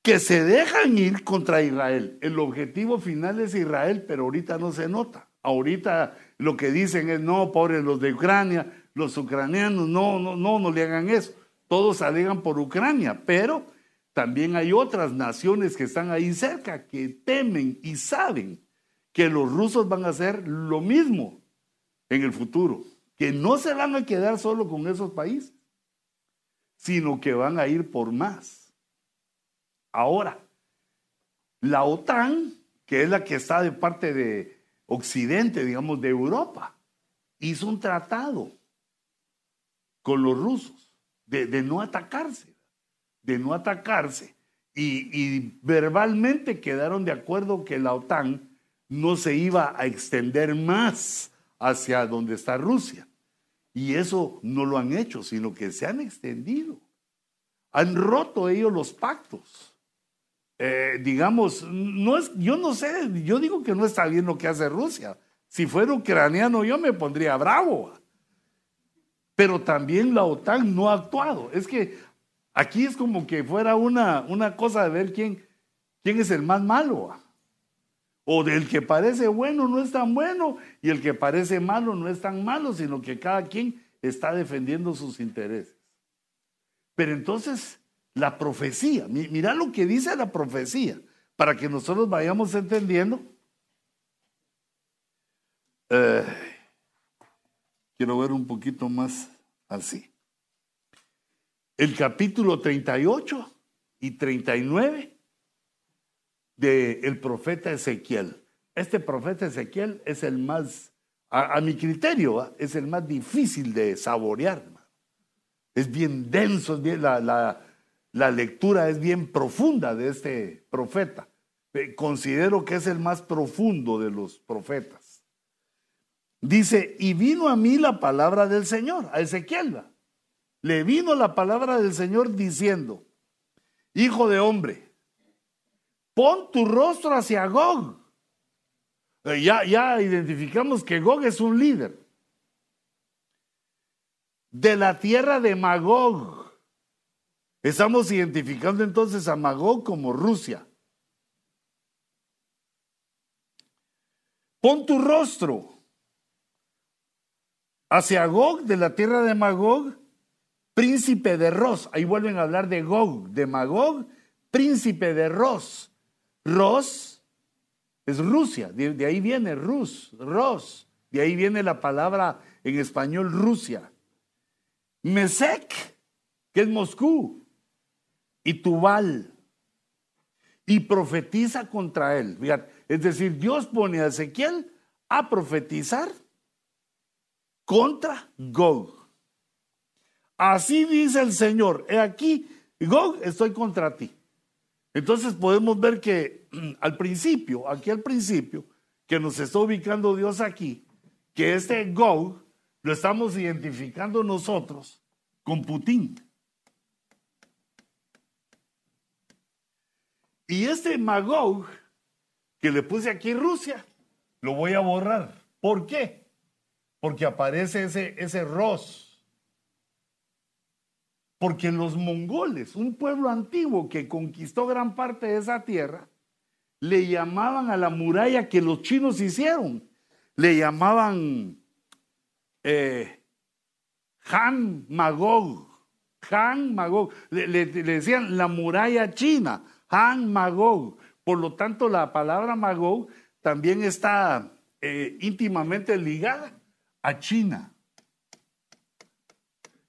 que se dejan ir contra Israel. El objetivo final es Israel, pero ahorita no se nota. Ahorita lo que dicen es, no, pobres los de Ucrania, los ucranianos, no, no, no, no le hagan eso. Todos alegan por Ucrania, pero también hay otras naciones que están ahí cerca que temen y saben que los rusos van a hacer lo mismo en el futuro, que no se van a quedar solo con esos países, sino que van a ir por más. Ahora, la OTAN, que es la que está de parte de Occidente, digamos, de Europa, hizo un tratado con los rusos de, no atacarse, de no atacarse. Y, verbalmente quedaron de acuerdo que la OTAN no se iba a extender más hacia donde está Rusia. Y eso no lo han hecho, sino que se han extendido. Han roto ellos los pactos. Eh, digamos, no es, yo no sé, yo digo que no está bien lo que hace Rusia. Si fuera ucraniano yo me pondría bravo. Pero también la OTAN no ha actuado. Es que aquí es como que fuera una, una cosa de ver quién, quién es el más malo. O del que parece bueno no es tan bueno y el que parece malo no es tan malo, sino que cada quien está defendiendo sus intereses. Pero entonces la profecía. Mira lo que dice la profecía, para que nosotros vayamos entendiendo. Eh, quiero ver un poquito más así. El capítulo 38 y 39 del profeta Ezequiel. Este profeta Ezequiel es el más, a, mi criterio, es el más difícil de saborear. Es bien denso, es bien la la lectura es bien profunda de este profeta. Eh, considero que es el más profundo de los profetas. Dice, y vino a mí la palabra del Señor, a Ezequiel. Le vino la palabra del Señor diciendo, hijo de hombre, pon tu rostro hacia Gog. Eh, ya, ya identificamos que Gog es un líder. De la tierra de Magog Estamos identificando entonces a Magog como Rusia. Pon tu rostro hacia Gog de la tierra de Magog, príncipe de Ros. Ahí vuelven a hablar de Gog, de Magog, príncipe de Ros. Ros es Rusia, de, ahí viene Rus, Ros, de ahí viene la palabra en español Rusia. Mesec, que es Moscú, y Tubal, y profetiza contra él. es decir, Dios pone a Ezequiel a profetizar contra Gog. Así dice el Señor, he aquí, Gog, estoy contra ti. Entonces podemos ver que *clears throat* al principio, aquí al principio, que nos está ubicando Dios aquí, que este Gog lo estamos identificando nosotros con Putin. Y este Magog, que le puse aquí Rusia, lo voy a borrar. ¿Por qué? Porque aparece ese, ese Ros porque los mongoles, un pueblo antiguo que conquistó gran parte de esa tierra, le llamaban a la muralla que los chinos hicieron, le llamaban eh, Han Magog, Han Magog, le, decían la muralla china, Han Magog. Por lo tanto, la palabra Magog también está eh, íntimamente ligada a China.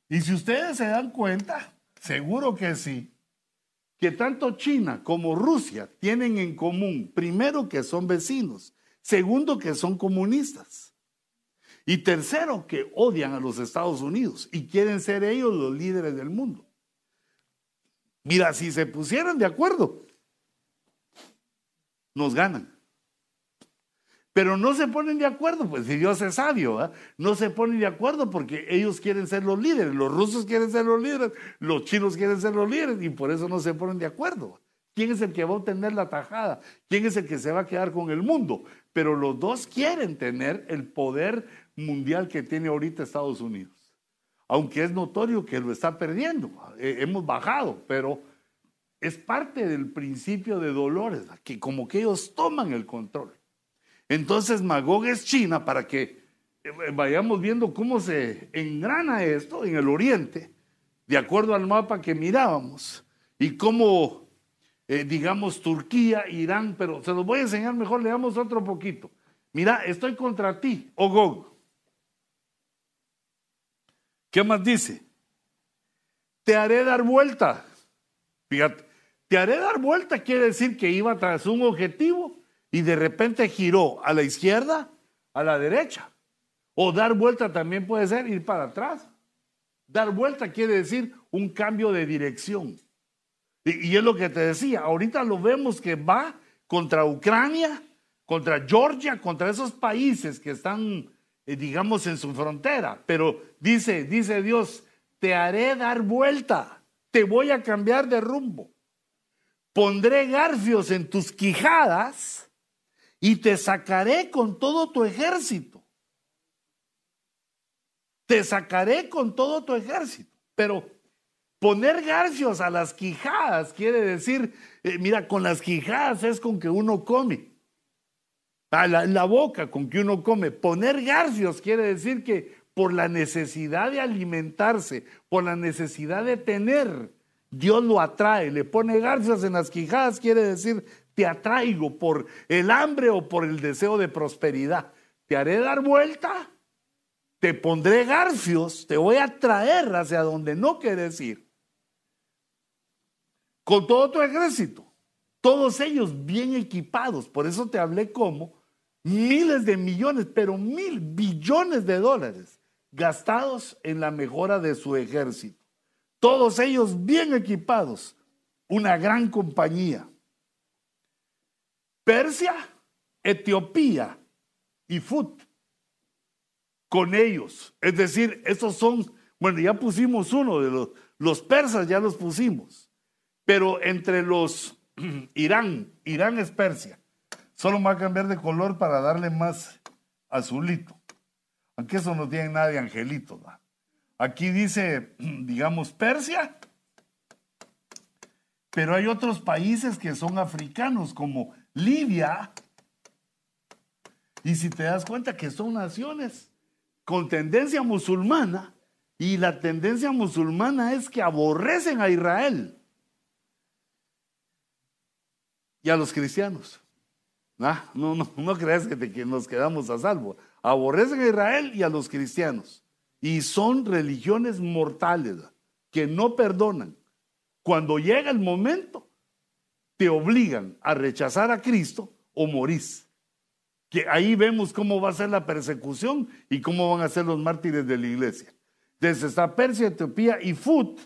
Y si ustedes se dan cuenta, seguro que sí, que tanto China como Rusia tienen en común, primero, que son vecinos, segundo, que son comunistas, y tercero, que odian a los Estados Unidos y quieren ser ellos los líderes del mundo. Mira, si se pusieran de acuerdo, nos ganan. Pero no se ponen de acuerdo, pues si Dios es sabio, no se ponen de acuerdo porque ellos quieren ser los líderes, los rusos quieren ser los líderes, los chinos quieren ser los líderes y por eso no se ponen de acuerdo. ¿Quién es el que va a obtener la tajada? ¿Quién es el que se va a quedar con el mundo? Pero los dos quieren tener el poder mundial que tiene ahorita Estados Unidos. Aunque es notorio que lo está perdiendo. Eh, hemos bajado, pero es parte del principio de dolores, que como que ellos toman el control. Entonces Magog es China para que eh, vayamos viendo cómo se engrana esto en el oriente, de acuerdo al mapa que mirábamos, y cómo, eh, digamos, Turquía, Irán, pero se los voy a enseñar mejor, leamos otro poquito. Mira, estoy contra ti, oh Gog. ¿Qué más dice? Te haré dar vuelta. Fíjate, te haré dar vuelta quiere decir que iba tras un objetivo y de repente giró a la izquierda, a la derecha. O dar vuelta también puede ser ir para atrás. Dar vuelta quiere decir un cambio de dirección. Y, es lo que te decía, ahorita lo vemos que va contra Ucrania, contra Georgia, contra esos países que están, digamos, en su frontera. Pero dice, dice Dios, te haré dar vuelta, te voy a cambiar de rumbo. Pondré garfios en tus quijadas y te sacaré con todo tu ejército. Te sacaré con todo tu ejército. Pero poner garfios a las quijadas quiere decir, eh, mira, con las quijadas es con que uno come. La boca con que uno come. Poner garfios quiere decir que por la necesidad de alimentarse, por la necesidad de tener, Dios lo atrae, le pone garfios en las quijadas, quiere decir, te atraigo por el hambre o por el deseo de prosperidad. Te haré dar vuelta, te pondré garfios, te voy a traer hacia donde no quieres ir. Con todo tu ejército, todos ellos bien equipados. Por eso te hablé como miles de millones, pero mil billones de dólares gastados en la mejora de su ejército. Todos ellos bien equipados, una gran compañía. Persia, Etiopía y Fut con ellos. Es decir, estos son, bueno, ya pusimos uno de los, los persas, ya los pusimos. Pero entre los *clears throat* Irán, Irán es Persia. Solo va a cambiar de color para darle más azulito. Aunque eso no tiene nada de angelito. Aquí dice, *clears throat* digamos, Persia. Pero hay otros países que son africanos, como Libia, y si te das cuenta que son naciones con tendencia musulmana, y la tendencia musulmana es que aborrecen a Israel. y a los cristianos. Ah, no, no, *laughs* no creas que, nos quedamos a salvo. Aborrecen a Israel y a los cristianos. Y son religiones mortales que no perdonan. Cuando llega el momento, te obligan a rechazar a Cristo o morís. Que ahí vemos cómo va a ser la persecución y cómo van a ser los mártires de la iglesia. Desde está Persia, Etiopía y Fut.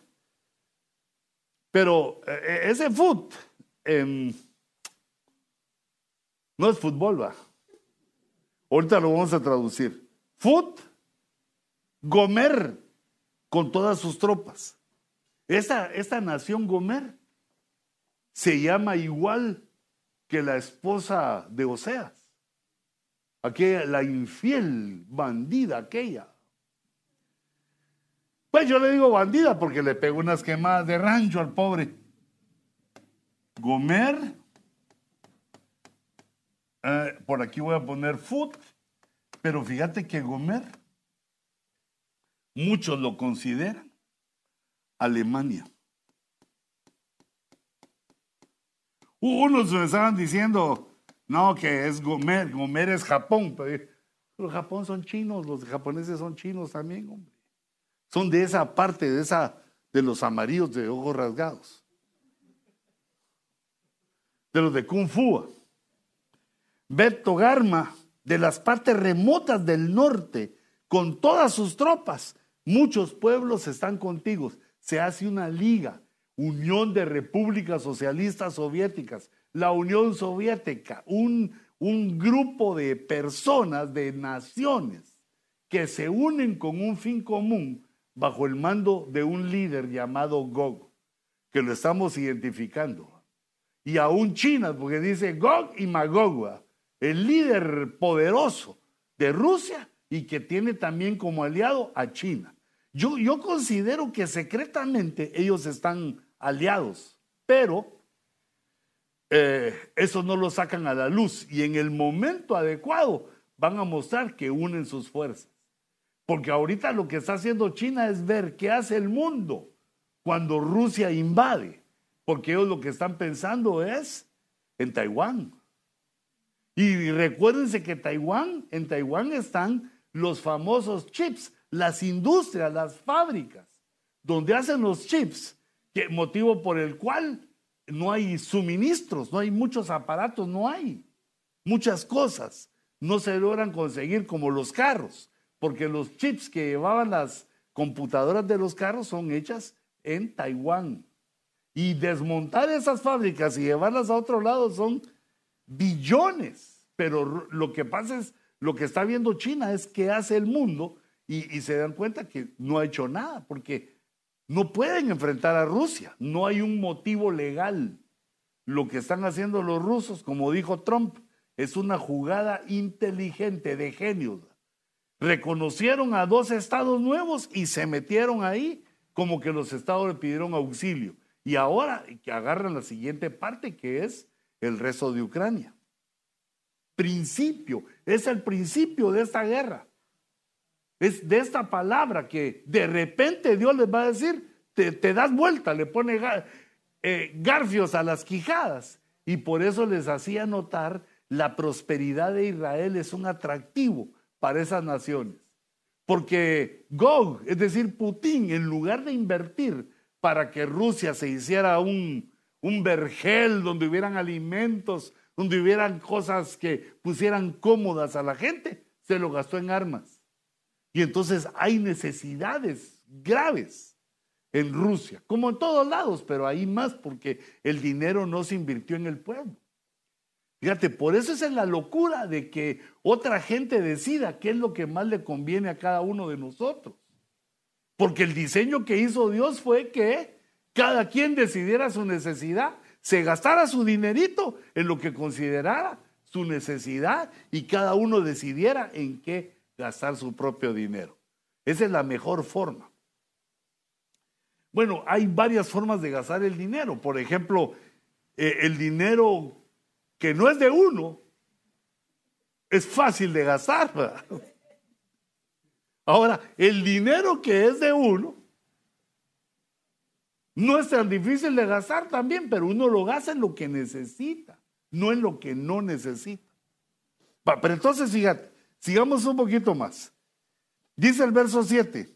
Pero eh, eh, ese Fut em, no es fútbol, va. Ahorita lo vamos a traducir. Fut, Gomer, con todas sus tropas. Esta, esta nación Gomer se llama igual que la esposa de Oseas. Aquella, la infiel bandida aquella. Pues yo le digo bandida porque le pegó unas quemadas de rancho al pobre. Gomer, eh, por aquí voy a poner Fut, pero fíjate que Gomer, muchos lo consideran Alemania. Unos me estaban diciendo, no, que es Gomer, Gomer es Japón, pero Japón son chinos, los japoneses son chinos también, hombre. Son de esa parte, de esa, de los amarillos de ojos rasgados. De los de Kung Fu. Beto Garma, de las partes remotas del norte, con todas sus tropas. Muchos pueblos están contigo. Se hace una liga, Unión de Repúblicas Socialistas Soviéticas, la Unión Soviética, un, un grupo de personas, de naciones, que se unen con un fin común bajo el mando de un líder llamado Gog, que lo estamos identificando. Y aún China, porque dice Gog y Magog, el líder poderoso de Rusia y que tiene también como aliado a China. Yo, considero que secretamente ellos están aliados, pero eh, eso no lo sacan a la luz y en el momento adecuado van a mostrar que unen sus fuerzas. Porque ahorita lo que está haciendo China es ver qué hace el mundo cuando Rusia invade, porque ellos lo que están pensando es en Taiwán. Y recuérdense que Taiwán, en Taiwán están los famosos chips, las industrias, las fábricas, donde hacen los chips motivo por el cual no hay suministros, no hay muchos aparatos, no hay muchas cosas. No se logran conseguir como los carros, porque los chips que llevaban las computadoras de los carros son hechas en Taiwán. Y desmontar esas fábricas y llevarlas a otro lado son billones. Pero lo que pasa es, lo que está viendo China es que hace el mundo y, y se dan cuenta que no ha hecho nada, porque no pueden enfrentar a Rusia, no hay un motivo legal. Lo que están haciendo los rusos, como dijo Trump, es una jugada inteligente de genios. Reconocieron a dos estados nuevos y se metieron ahí como que los estados le pidieron auxilio. Y ahora que agarran la siguiente parte que es el resto de Ucrania. Principio, es el principio de esta guerra. Es de esta palabra que de repente Dios les va a decir, te, das vuelta, le pone eh, garfios a las quijadas. Y por eso les hacía notar la prosperidad de Israel es un atractivo para esas naciones. Porque Gog, es decir, Putin, en lugar de invertir para que Rusia se hiciera un, un vergel donde hubieran alimentos, donde hubieran cosas que pusieran cómodas a la gente, se lo gastó en armas. Y entonces hay necesidades graves en Rusia, como en todos lados, pero ahí más porque el dinero no se invirtió en el pueblo. Fíjate, por eso es la locura de que otra gente decida qué es lo que más le conviene a cada uno de nosotros. Porque el diseño que hizo Dios fue que cada quien decidiera su necesidad, se gastara su dinerito en lo que considerara su necesidad y cada uno decidiera en qué gastar su propio dinero. Esa es la mejor forma. Bueno, hay varias formas de gastar el dinero. Por ejemplo, eh, el dinero que no es de uno es fácil de gastar. Ahora, el dinero que es de uno no es tan difícil de gastar también, pero uno lo gasta en lo que necesita. no en lo que no necesita. Pero entonces, fíjate, sigamos un poquito más. Dice el verso 7,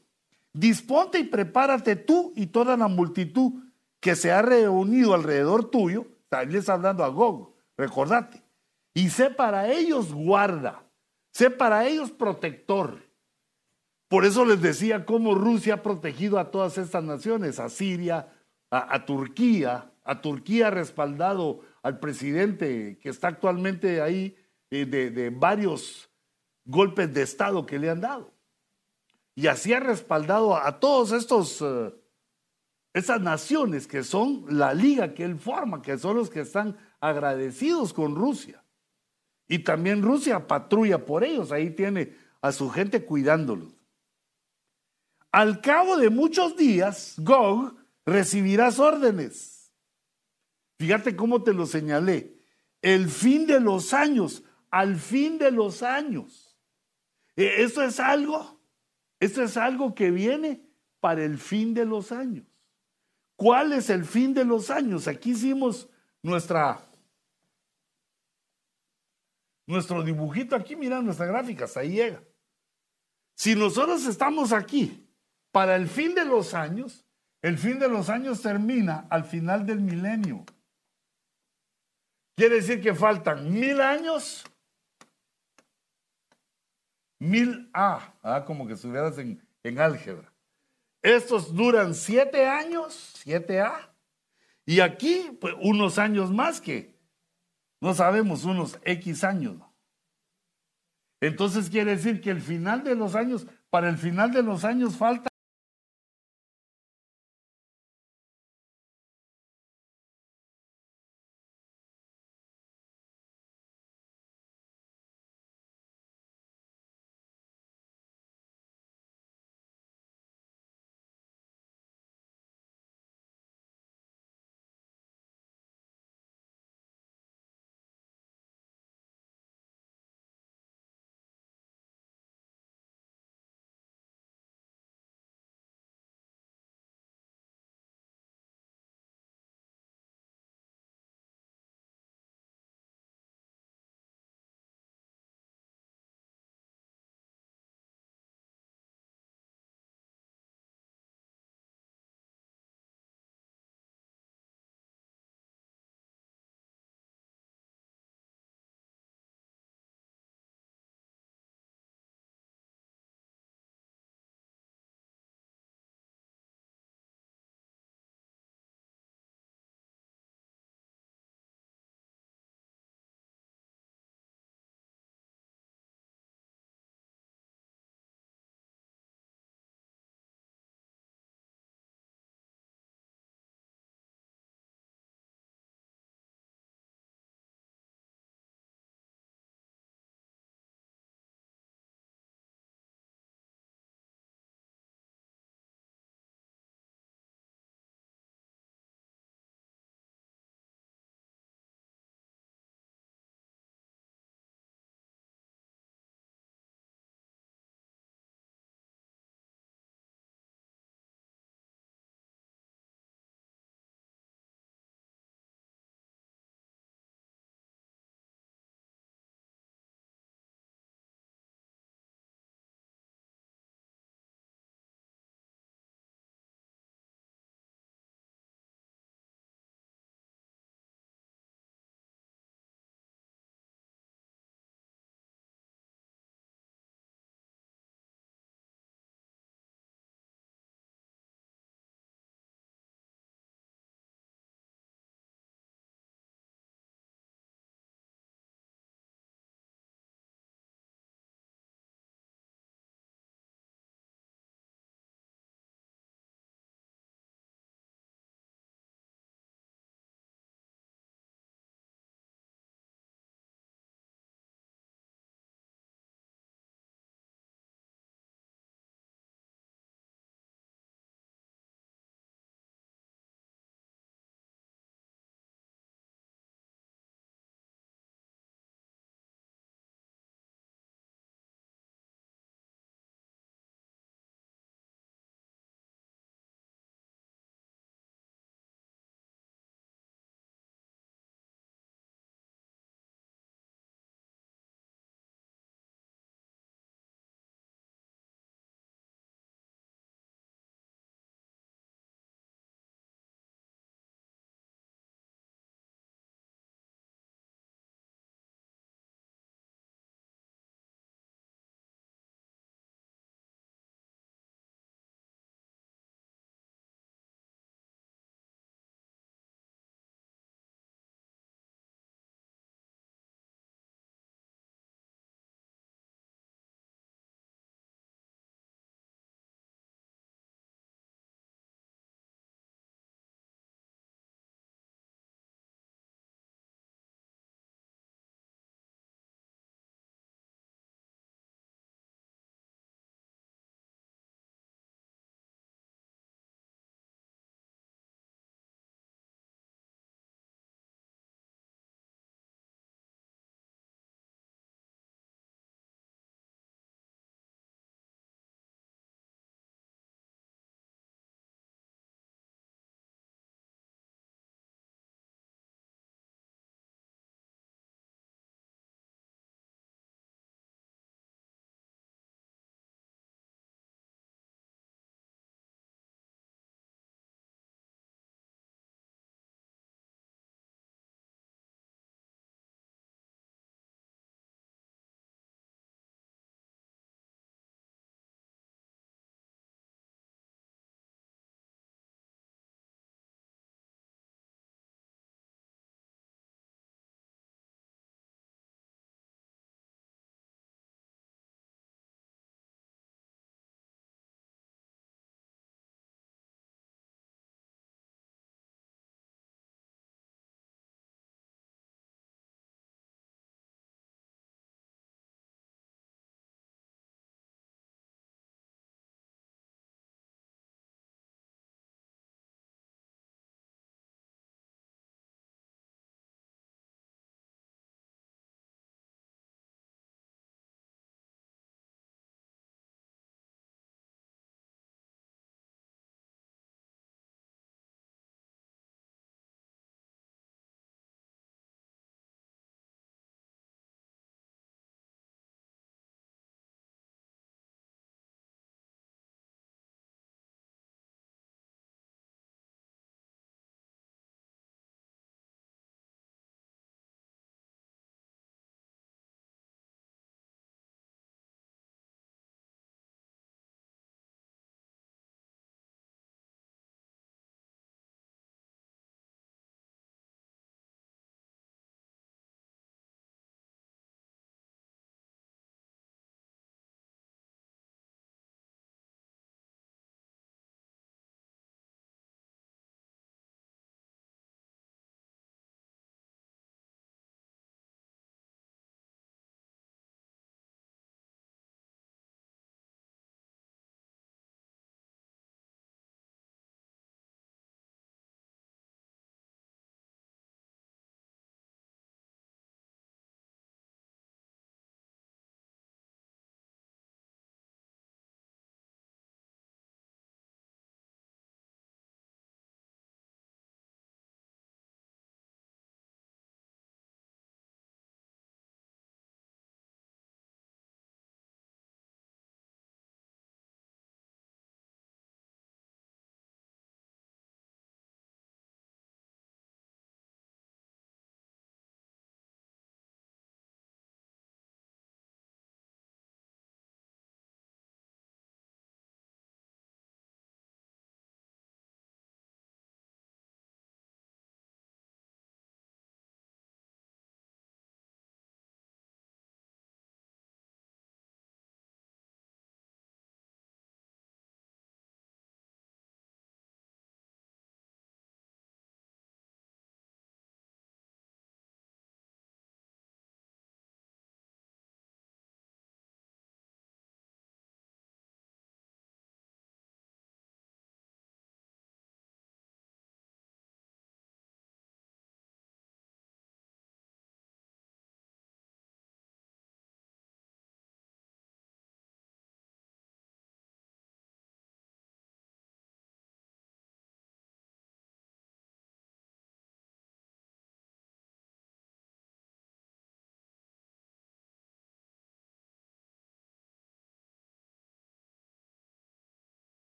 disponte y prepárate tú y toda la multitud que se ha reunido alrededor tuyo, también está hablando a Gog, recordate, y sé para ellos guarda, sé para ellos protector. Por eso les decía cómo Rusia ha protegido a todas estas naciones, a Siria, a, Turquía, a Turquía ha respaldado al presidente que está actualmente ahí eh, de, varios golpes de Estado que le han dado. Y así ha respaldado a, todos estos, uh, esas naciones que son la liga que él forma, que son los que están agradecidos con Rusia. Y también Rusia patrulla por ellos, ahí tiene a su gente cuidándolos. Al cabo de muchos días, Gog recibirás órdenes. Fíjate cómo te lo señalé. El fin de los años, al fin de los años. E, esto es algo, esto es algo que viene para el fin de los años. ¿Cuál es el fin de los años? Aquí hicimos nuestra nuestro dibujito aquí, mira nuestra gráfica, hasta ahí llega. Si nosotros estamos aquí para el fin de los años, el fin de los años termina al final del milenio. Quiere decir que faltan mil años, mil A, ah, como que estuvieras en, en álgebra. Estos duran siete años, siete A, y aquí pues, unos años más que, no sabemos, unos X años. Entonces quiere decir que el final de los años, para el final de los años falta